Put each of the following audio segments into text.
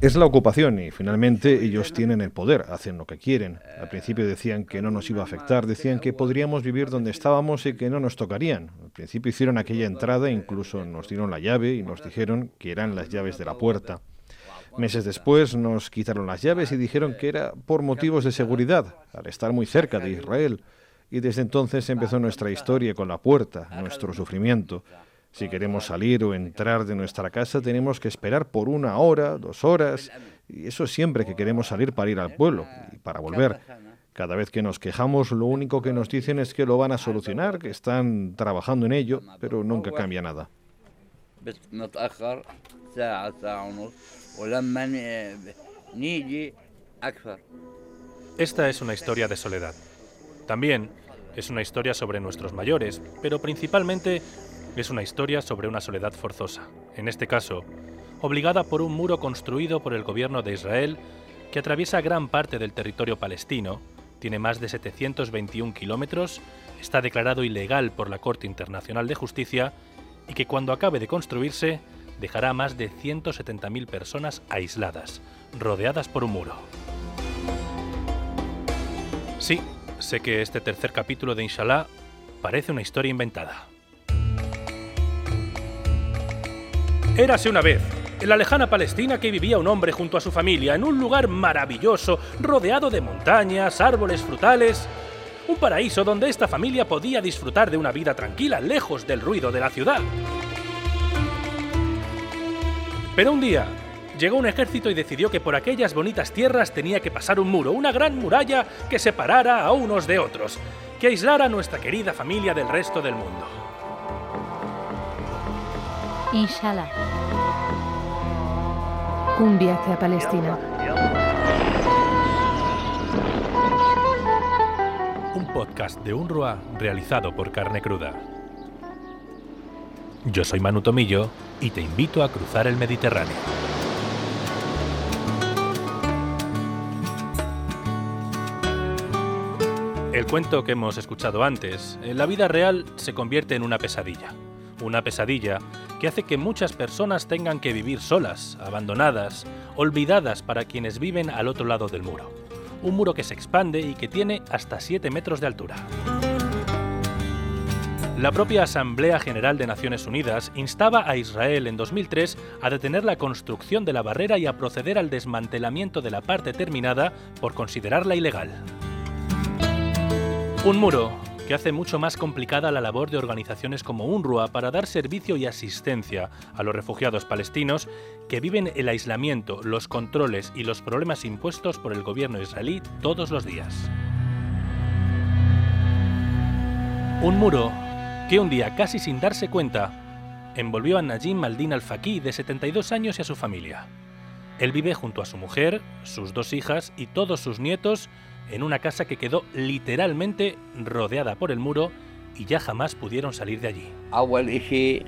Es la ocupación y finalmente ellos tienen el poder, hacen lo que quieren. Al principio decían que no nos iba a afectar, decían que podríamos vivir donde estábamos y que no nos tocarían. Al principio hicieron aquella entrada, incluso nos dieron la llave y nos dijeron que eran las llaves de la puerta. Meses después nos quitaron las llaves y dijeron que era por motivos de seguridad, al estar muy cerca de Israel. Y desde entonces empezó nuestra historia con la puerta, nuestro sufrimiento. Si queremos salir o entrar de nuestra casa tenemos que esperar por una hora, dos horas, y eso siempre que queremos salir para ir al pueblo y para volver. Cada vez que nos quejamos, lo único que nos dicen es que lo van a solucionar, que están trabajando en ello, pero nunca cambia nada. Esta es una historia de soledad. También es una historia sobre nuestros mayores, pero principalmente es una historia sobre una soledad forzosa, en este caso, obligada por un muro construido por el gobierno de Israel que atraviesa gran parte del territorio palestino, tiene más de 721 kilómetros, está declarado ilegal por la Corte Internacional de Justicia y que cuando acabe de construirse dejará a más de 170.000 personas aisladas, rodeadas por un muro. Sí, sé que este tercer capítulo de Inshallah parece una historia inventada. Érase una vez, en la lejana Palestina, que vivía un hombre junto a su familia en un lugar maravilloso, rodeado de montañas, árboles frutales. Un paraíso donde esta familia podía disfrutar de una vida tranquila, lejos del ruido de la ciudad. Pero un día llegó un ejército y decidió que por aquellas bonitas tierras tenía que pasar un muro, una gran muralla que separara a unos de otros, que aislara a nuestra querida familia del resto del mundo. Inshallah. Un viaje a Palestina. Un podcast de UNRWA realizado por Carne Cruda. Yo soy Manu Tomillo y te invito a cruzar el Mediterráneo. El cuento que hemos escuchado antes, en la vida real se convierte en una pesadilla. Una pesadilla que hace que muchas personas tengan que vivir solas, abandonadas, olvidadas para quienes viven al otro lado del muro. Un muro que se expande y que tiene hasta 7 metros de altura. La propia Asamblea General de Naciones Unidas instaba a Israel en 2003 a detener la construcción de la barrera y a proceder al desmantelamiento de la parte terminada por considerarla ilegal. Un muro que hace mucho más complicada la labor de organizaciones como UNRWA para dar servicio y asistencia a los refugiados palestinos que viven el aislamiento, los controles y los problemas impuestos por el gobierno israelí todos los días. Un muro que un día, casi sin darse cuenta, envolvió a Najim Maldin al-Faqih de 72 años y a su familia. Él vive junto a su mujer, sus dos hijas y todos sus nietos en una casa que quedó literalmente rodeada por el muro y ya jamás pudieron salir de allí.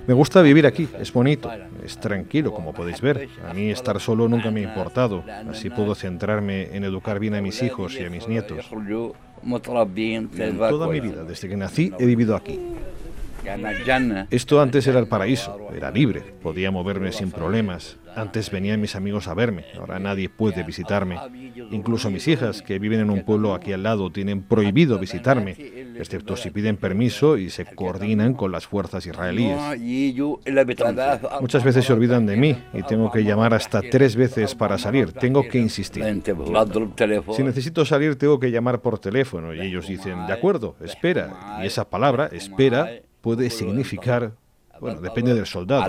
Me gusta vivir aquí, es bonito, es tranquilo, como podéis ver. A mí estar solo nunca me ha importado, así puedo centrarme en educar bien a mis hijos y a mis nietos. Toda mi vida, desde que nací, he vivido aquí. Esto antes era el paraíso, era libre, podía moverme sin problemas. Antes venían mis amigos a verme, ahora nadie puede visitarme. Incluso mis hijas, que viven en un pueblo aquí al lado, tienen prohibido visitarme, excepto si piden permiso y se coordinan con las fuerzas israelíes. Muchas veces se olvidan de mí y tengo que llamar hasta tres veces para salir, tengo que insistir. Si necesito salir, tengo que llamar por teléfono y ellos dicen, de acuerdo, espera. Y esa palabra, espera, puede significar, bueno, depende del soldado.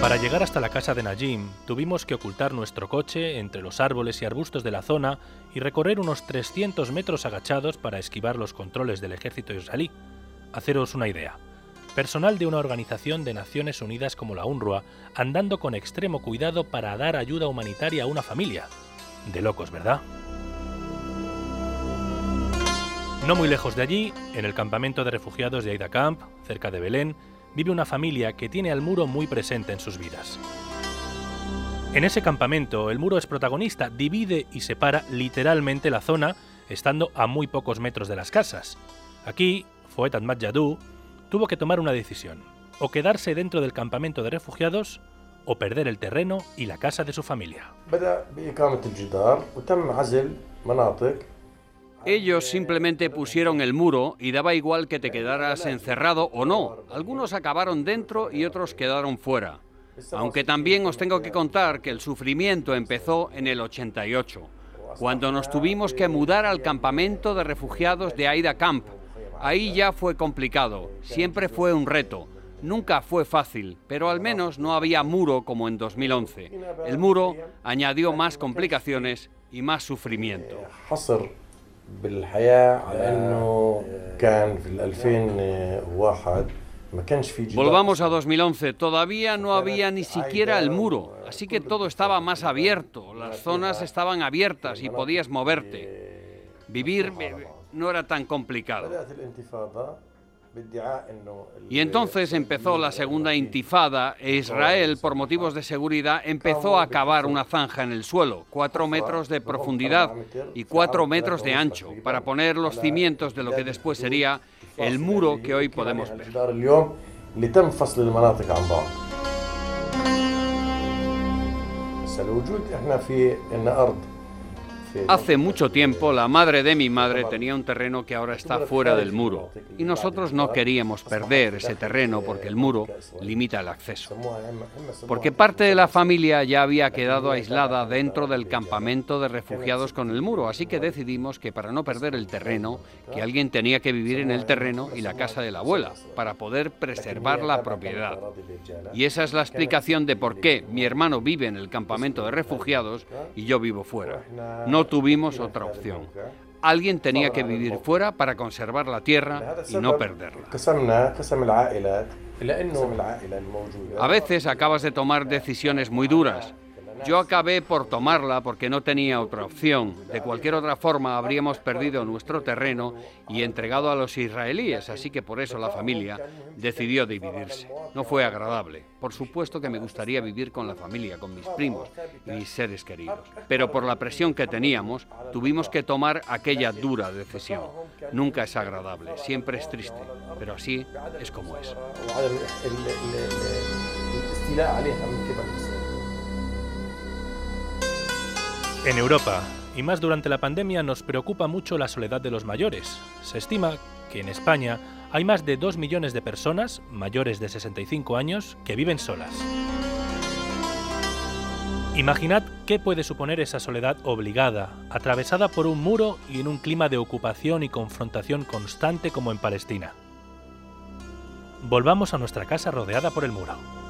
Para llegar hasta la casa de Najim, tuvimos que ocultar nuestro coche entre los árboles y arbustos de la zona y recorrer unos 300 metros agachados para esquivar los controles del ejército israelí. Haceros una idea. Personal de una organización de Naciones Unidas como la UNRWA andando con extremo cuidado para dar ayuda humanitaria a una familia. De locos, ¿verdad? No muy lejos de allí, en el campamento de refugiados de Aida Camp, cerca de Belén, vive una familia que tiene al muro muy presente en sus vidas. En ese campamento, el muro es protagonista, divide y separa literalmente la zona, estando a muy pocos metros de las casas. Aquí, Foet Ahmad Jadou, tuvo que tomar una decisión, o quedarse dentro del campamento de refugiados o perder el terreno y la casa de su familia. Ellos simplemente pusieron el muro y daba igual que te quedaras encerrado o no. Algunos acabaron dentro y otros quedaron fuera. Aunque también os tengo que contar que el sufrimiento empezó en el 88, cuando nos tuvimos que mudar al campamento de refugiados de Aida Camp. Ahí ya fue complicado, siempre fue un reto. Nunca fue fácil, pero al menos no había muro como en 2011. El muro añadió más complicaciones y más sufrimiento. Volvamos a 2011. Todavía no había ni siquiera el muro, así que todo estaba más abierto. Las zonas estaban abiertas y podías moverte. Vivir no era tan complicado. Y entonces empezó la segunda intifada. E Israel, por motivos de seguridad, empezó a cavar una zanja en el suelo, cuatro metros de profundidad y cuatro metros de ancho, para poner los cimientos de lo que después sería el muro que hoy podemos ver. Hace mucho tiempo la madre de mi madre tenía un terreno que ahora está fuera del muro y nosotros no queríamos perder ese terreno porque el muro limita el acceso. Porque parte de la familia ya había quedado aislada dentro del campamento de refugiados con el muro, así que decidimos que para no perder el terreno, que alguien tenía que vivir en el terreno y la casa de la abuela para poder preservar la propiedad. Y esa es la explicación de por qué mi hermano vive en el campamento de refugiados y yo vivo fuera. No tuvimos otra opción. Alguien tenía que vivir fuera para conservar la tierra y no perderla. A veces acabas de tomar decisiones muy duras yo acabé por tomarla porque no tenía otra opción. De cualquier otra forma habríamos perdido nuestro terreno y entregado a los israelíes, así que por eso la familia decidió dividirse. No fue agradable. Por supuesto que me gustaría vivir con la familia, con mis primos y mis seres queridos. Pero por la presión que teníamos, tuvimos que tomar aquella dura decisión. Nunca es agradable, siempre es triste, pero así es como es. En Europa, y más durante la pandemia, nos preocupa mucho la soledad de los mayores. Se estima que en España hay más de 2 millones de personas mayores de 65 años que viven solas. Imaginad qué puede suponer esa soledad obligada, atravesada por un muro y en un clima de ocupación y confrontación constante como en Palestina. Volvamos a nuestra casa rodeada por el muro.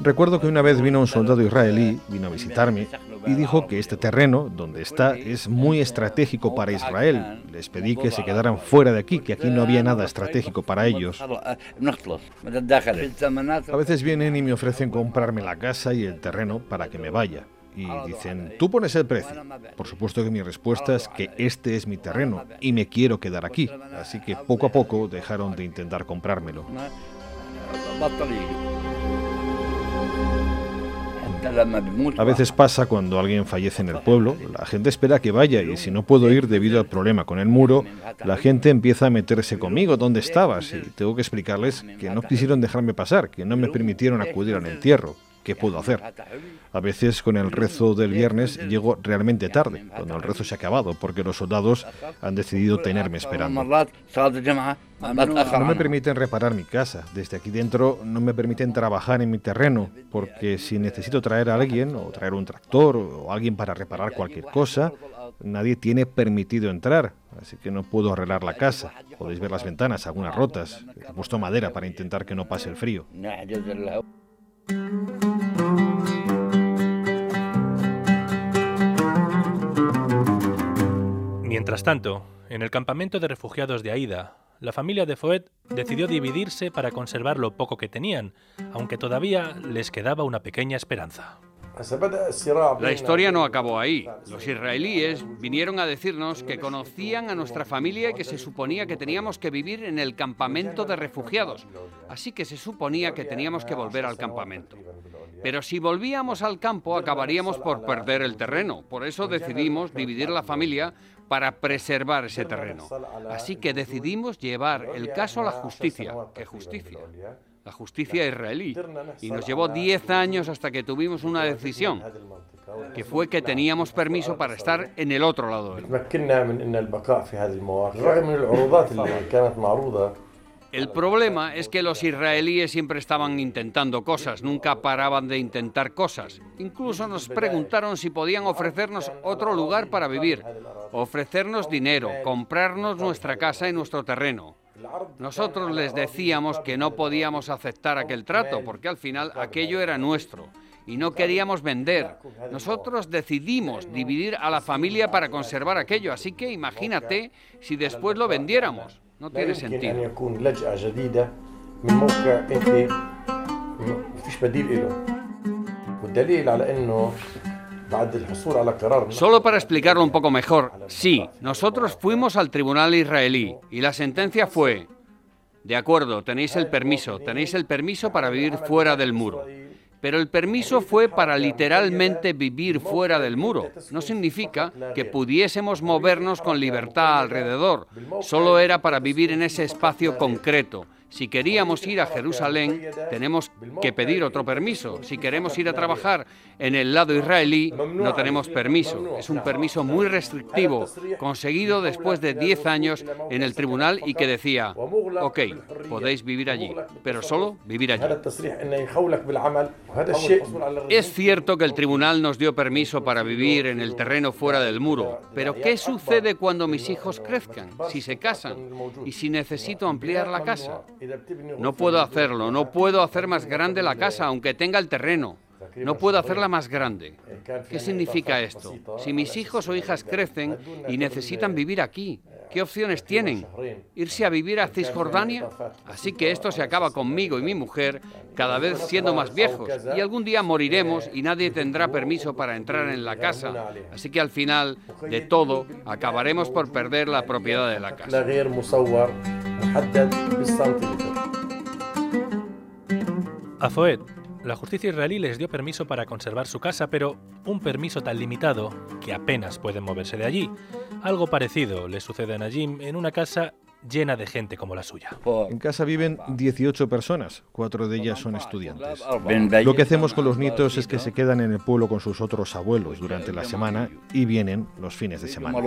Recuerdo que una vez vino un soldado israelí, vino a visitarme y dijo que este terreno, donde está, es muy estratégico para Israel. Les pedí que se quedaran fuera de aquí, que aquí no había nada estratégico para ellos. A veces vienen y me ofrecen comprarme la casa y el terreno para que me vaya. Y dicen, tú pones el precio. Por supuesto que mi respuesta es que este es mi terreno y me quiero quedar aquí. Así que poco a poco dejaron de intentar comprármelo. A veces pasa cuando alguien fallece en el pueblo, la gente espera que vaya y si no puedo ir debido al problema con el muro, la gente empieza a meterse conmigo, ¿dónde estabas? Y tengo que explicarles que no quisieron dejarme pasar, que no me permitieron acudir al entierro. ¿Qué puedo hacer? A veces con el rezo del viernes llego realmente tarde, cuando el rezo se ha acabado, porque los soldados han decidido tenerme esperando. No me permiten reparar mi casa. Desde aquí dentro no me permiten trabajar en mi terreno, porque si necesito traer a alguien, o traer un tractor, o alguien para reparar cualquier cosa, nadie tiene permitido entrar, así que no puedo arreglar la casa. Podéis ver las ventanas, algunas rotas. He puesto madera para intentar que no pase el frío. Mientras tanto, en el campamento de refugiados de Aida, la familia de Foet decidió dividirse para conservar lo poco que tenían, aunque todavía les quedaba una pequeña esperanza. La historia no acabó ahí. Los israelíes vinieron a decirnos que conocían a nuestra familia y que se suponía que teníamos que vivir en el campamento de refugiados. Así que se suponía que teníamos que volver al campamento. Pero si volvíamos al campo acabaríamos por perder el terreno. Por eso decidimos dividir la familia para preservar ese terreno. Así que decidimos llevar el caso a la justicia. ¿Qué justicia? La justicia israelí, y nos llevó 10 años hasta que tuvimos una decisión, que fue que teníamos permiso para estar en el otro lado del el problema es que los israelíes siempre estaban intentando cosas, nunca paraban de intentar cosas. Incluso nos preguntaron si podían ofrecernos otro lugar para vivir, ofrecernos dinero, comprarnos nuestra casa y nuestro terreno. Nosotros les decíamos que no podíamos aceptar aquel trato porque al final aquello era nuestro y no queríamos vender. Nosotros decidimos dividir a la familia para conservar aquello, así que imagínate si después lo vendiéramos. No tiene sentido. Solo para explicarlo un poco mejor, sí, nosotros fuimos al tribunal israelí y la sentencia fue, de acuerdo, tenéis el permiso, tenéis el permiso para vivir fuera del muro. Pero el permiso fue para literalmente vivir fuera del muro. No significa que pudiésemos movernos con libertad alrededor. Solo era para vivir en ese espacio concreto. Si queríamos ir a Jerusalén, tenemos que pedir otro permiso. Si queremos ir a trabajar en el lado israelí, no tenemos permiso. Es un permiso muy restrictivo, conseguido después de 10 años en el tribunal y que decía, ok, podéis vivir allí, pero solo vivir allí. Es cierto que el tribunal nos dio permiso para vivir en el terreno fuera del muro, pero ¿qué sucede cuando mis hijos crezcan, si se casan y si necesito ampliar la casa? No puedo hacerlo, no puedo hacer más grande la casa aunque tenga el terreno. No puedo hacerla más grande. ¿Qué significa esto? Si mis hijos o hijas crecen y necesitan vivir aquí, ¿qué opciones tienen? ¿Irse a vivir a Cisjordania? Así que esto se acaba conmigo y mi mujer cada vez siendo más viejos y algún día moriremos y nadie tendrá permiso para entrar en la casa. Así que al final de todo acabaremos por perder la propiedad de la casa. A Zoed, la justicia israelí les dio permiso para conservar su casa, pero un permiso tan limitado que apenas pueden moverse de allí. Algo parecido le sucede a Najim en una casa llena de gente como la suya. En casa viven 18 personas, cuatro de ellas son estudiantes. Lo que hacemos con los nietos es que se quedan en el pueblo con sus otros abuelos durante la semana y vienen los fines de semana.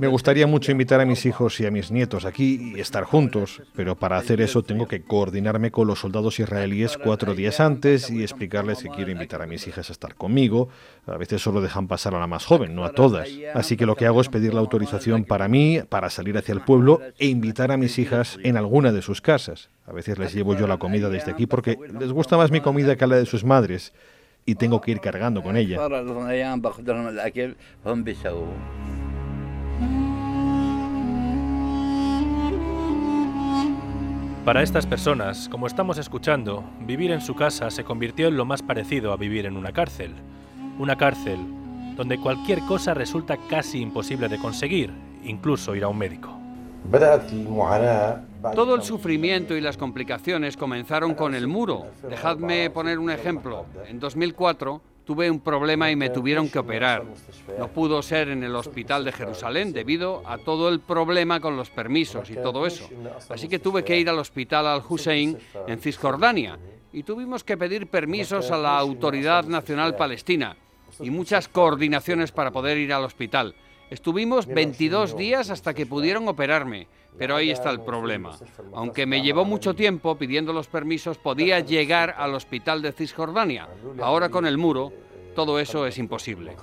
Me gustaría mucho invitar a mis hijos y a mis nietos aquí y estar juntos, pero para hacer eso tengo que coordinarme con los soldados israelíes cuatro días antes y explicarles que quiero invitar a mis hijas a estar conmigo. A veces solo dejan pasar a la más joven, no a todas. Así que lo que hago es pedir la autorización para mí, para salir hacia el pueblo e invitar a mis hijas en alguna de sus casas. A veces les llevo yo la comida desde aquí porque les gusta más mi comida que la de sus madres y tengo que ir cargando con ella. Para estas personas, como estamos escuchando, vivir en su casa se convirtió en lo más parecido a vivir en una cárcel. Una cárcel donde cualquier cosa resulta casi imposible de conseguir, incluso ir a un médico. Todo el sufrimiento y las complicaciones comenzaron con el muro. Dejadme poner un ejemplo. En 2004 tuve un problema y me tuvieron que operar. No pudo ser en el hospital de Jerusalén debido a todo el problema con los permisos y todo eso. Así que tuve que ir al hospital Al-Hussein en Cisjordania y tuvimos que pedir permisos a la Autoridad Nacional Palestina y muchas coordinaciones para poder ir al hospital. Estuvimos 22 días hasta que pudieron operarme, pero ahí está el problema. Aunque me llevó mucho tiempo pidiendo los permisos, podía llegar al hospital de Cisjordania. Ahora con el muro todo eso es imposible.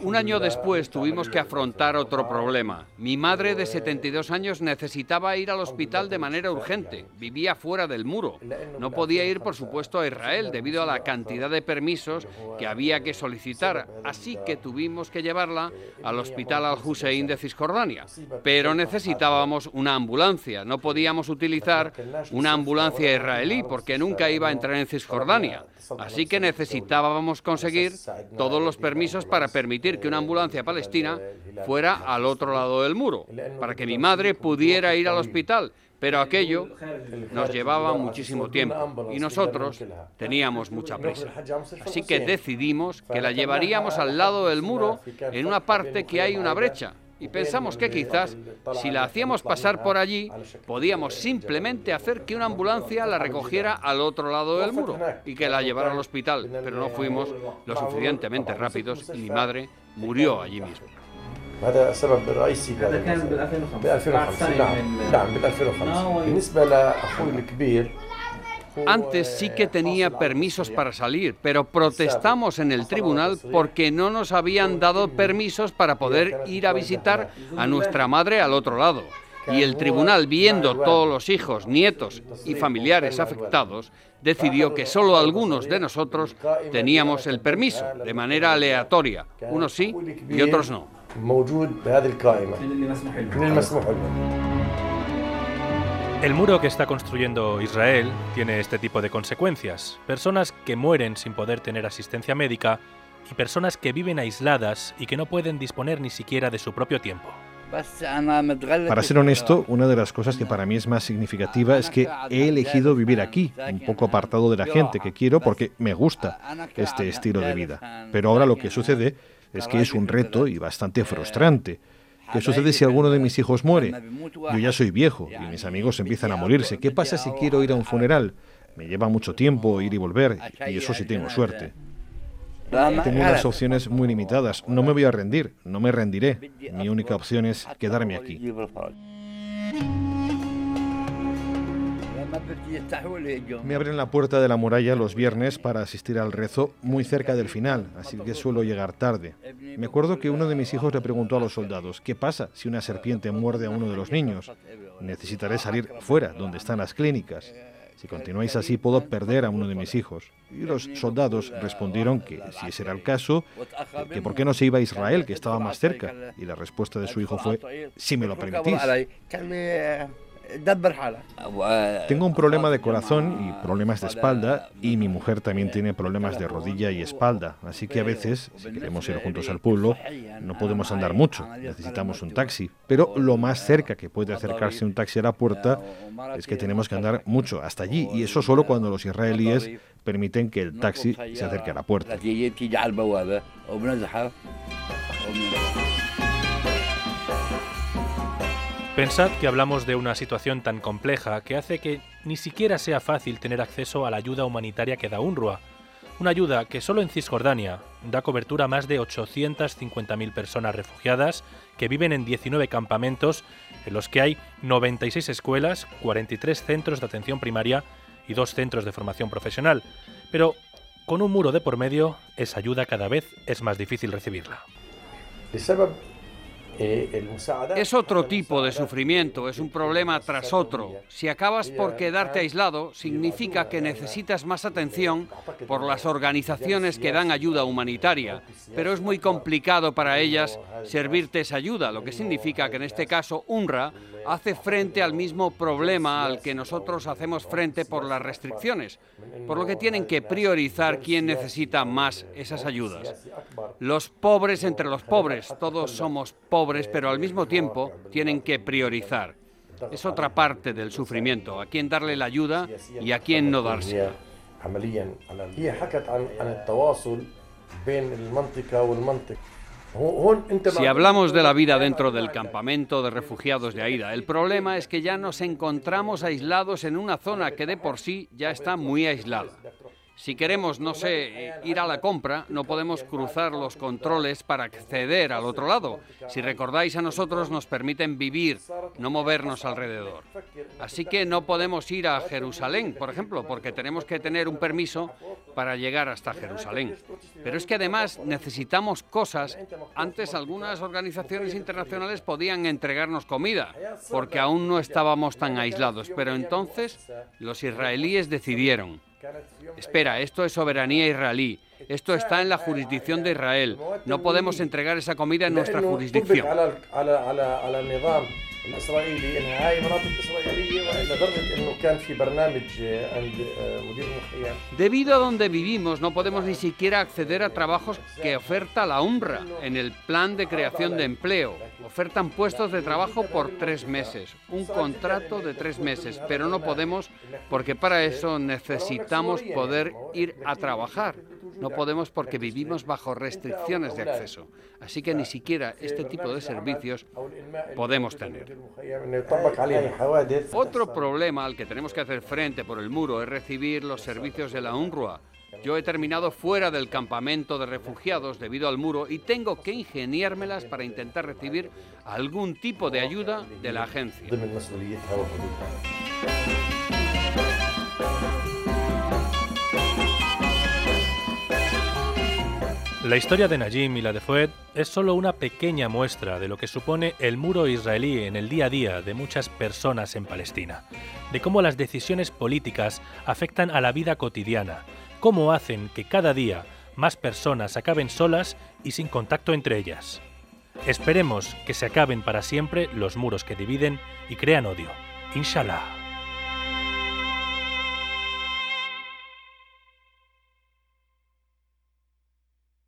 Un año después tuvimos que afrontar otro problema. Mi madre de 72 años necesitaba ir al hospital de manera urgente. Vivía fuera del muro. No podía ir, por supuesto, a Israel debido a la cantidad de permisos que había que solicitar. Así que tuvimos que llevarla al hospital Al-Hussein de Cisjordania. Pero necesitábamos una ambulancia. No podíamos utilizar una ambulancia israelí porque nunca iba a entrar en Cisjordania. Así que necesitábamos conseguir todos los permisos para permitir que una ambulancia palestina fuera al otro lado del muro, para que mi madre pudiera ir al hospital. Pero aquello nos llevaba muchísimo tiempo y nosotros teníamos mucha prisa. Así que decidimos que la llevaríamos al lado del muro en una parte que hay una brecha y pensamos que quizás si la hacíamos pasar por allí, podíamos simplemente hacer que una ambulancia la recogiera al otro lado del muro y que la llevara al hospital, pero no fuimos lo suficientemente rápidos y mi madre murió allí mismo. Antes sí que tenía permisos para salir, pero protestamos en el tribunal porque no nos habían dado permisos para poder ir a visitar a nuestra madre al otro lado. Y el tribunal, viendo todos los hijos, nietos y familiares afectados, decidió que solo algunos de nosotros teníamos el permiso, de manera aleatoria, unos sí y otros no. El muro que está construyendo Israel tiene este tipo de consecuencias. Personas que mueren sin poder tener asistencia médica y personas que viven aisladas y que no pueden disponer ni siquiera de su propio tiempo. Para ser honesto, una de las cosas que para mí es más significativa es que he elegido vivir aquí, un poco apartado de la gente que quiero porque me gusta este estilo de vida. Pero ahora lo que sucede es que es un reto y bastante frustrante. ¿Qué sucede si alguno de mis hijos muere? Yo ya soy viejo y mis amigos empiezan a morirse. ¿Qué pasa si quiero ir a un funeral? Me lleva mucho tiempo ir y volver, y eso sí tengo suerte. Tengo unas opciones muy limitadas. No me voy a rendir, no me rendiré. Mi única opción es quedarme aquí. Me abren la puerta de la muralla los viernes para asistir al rezo muy cerca del final, así que suelo llegar tarde. Me acuerdo que uno de mis hijos le preguntó a los soldados, ¿qué pasa si una serpiente muerde a uno de los niños? Necesitaré salir fuera, donde están las clínicas. Si continuáis así puedo perder a uno de mis hijos. Y los soldados respondieron que si ese era el caso, que por qué no se iba a Israel, que estaba más cerca. Y la respuesta de su hijo fue, si me lo permitís. Tengo un problema de corazón y problemas de espalda y mi mujer también tiene problemas de rodilla y espalda, así que a veces, si queremos ir juntos al pueblo, no podemos andar mucho, necesitamos un taxi, pero lo más cerca que puede acercarse un taxi a la puerta es que tenemos que andar mucho hasta allí. Y eso solo cuando los israelíes permiten que el taxi se acerque a la puerta. Pensad que hablamos de una situación tan compleja que hace que ni siquiera sea fácil tener acceso a la ayuda humanitaria que da UNRWA, una ayuda que solo en Cisjordania da cobertura a más de 850.000 personas refugiadas que viven en 19 campamentos en los que hay 96 escuelas, 43 centros de atención primaria y dos centros de formación profesional. Pero con un muro de por medio, esa ayuda cada vez es más difícil recibirla. Es otro tipo de sufrimiento, es un problema tras otro. Si acabas por quedarte aislado, significa que necesitas más atención por las organizaciones que dan ayuda humanitaria, pero es muy complicado para ellas servirte esa ayuda, lo que significa que en este caso UNRWA hace frente al mismo problema al que nosotros hacemos frente por las restricciones, por lo que tienen que priorizar quién necesita más esas ayudas. Los pobres entre los pobres, todos somos pobres, pero al mismo tiempo tienen que priorizar. Es otra parte del sufrimiento, a quién darle la ayuda y a quién no dársela. Si hablamos de la vida dentro del campamento de refugiados de Aida, el problema es que ya nos encontramos aislados en una zona que de por sí ya está muy aislada. Si queremos, no sé, ir a la compra, no podemos cruzar los controles para acceder al otro lado. Si recordáis, a nosotros nos permiten vivir, no movernos alrededor. Así que no podemos ir a Jerusalén, por ejemplo, porque tenemos que tener un permiso para llegar hasta Jerusalén. Pero es que además necesitamos cosas. Antes algunas organizaciones internacionales podían entregarnos comida, porque aún no estábamos tan aislados. Pero entonces los israelíes decidieron Espera, esto es soberanía israelí. Esto está en la jurisdicción de Israel. No podemos entregar esa comida en nuestra jurisdicción. Debido a donde vivimos, no podemos ni siquiera acceder a trabajos que oferta la UNRWA en el plan de creación de empleo. Ofertan puestos de trabajo por tres meses, un contrato de tres meses, pero no podemos porque para eso necesitamos poder ir a trabajar. No podemos porque vivimos bajo restricciones de acceso. Así que ni siquiera este tipo de servicios podemos tener. Otro problema al que tenemos que hacer frente por el muro es recibir los servicios de la UNRWA. Yo he terminado fuera del campamento de refugiados debido al muro y tengo que ingeniármelas para intentar recibir algún tipo de ayuda de la agencia. La historia de Najim y la de Foued es solo una pequeña muestra de lo que supone el muro israelí en el día a día de muchas personas en Palestina, de cómo las decisiones políticas afectan a la vida cotidiana, cómo hacen que cada día más personas acaben solas y sin contacto entre ellas. Esperemos que se acaben para siempre los muros que dividen y crean odio. Inshallah.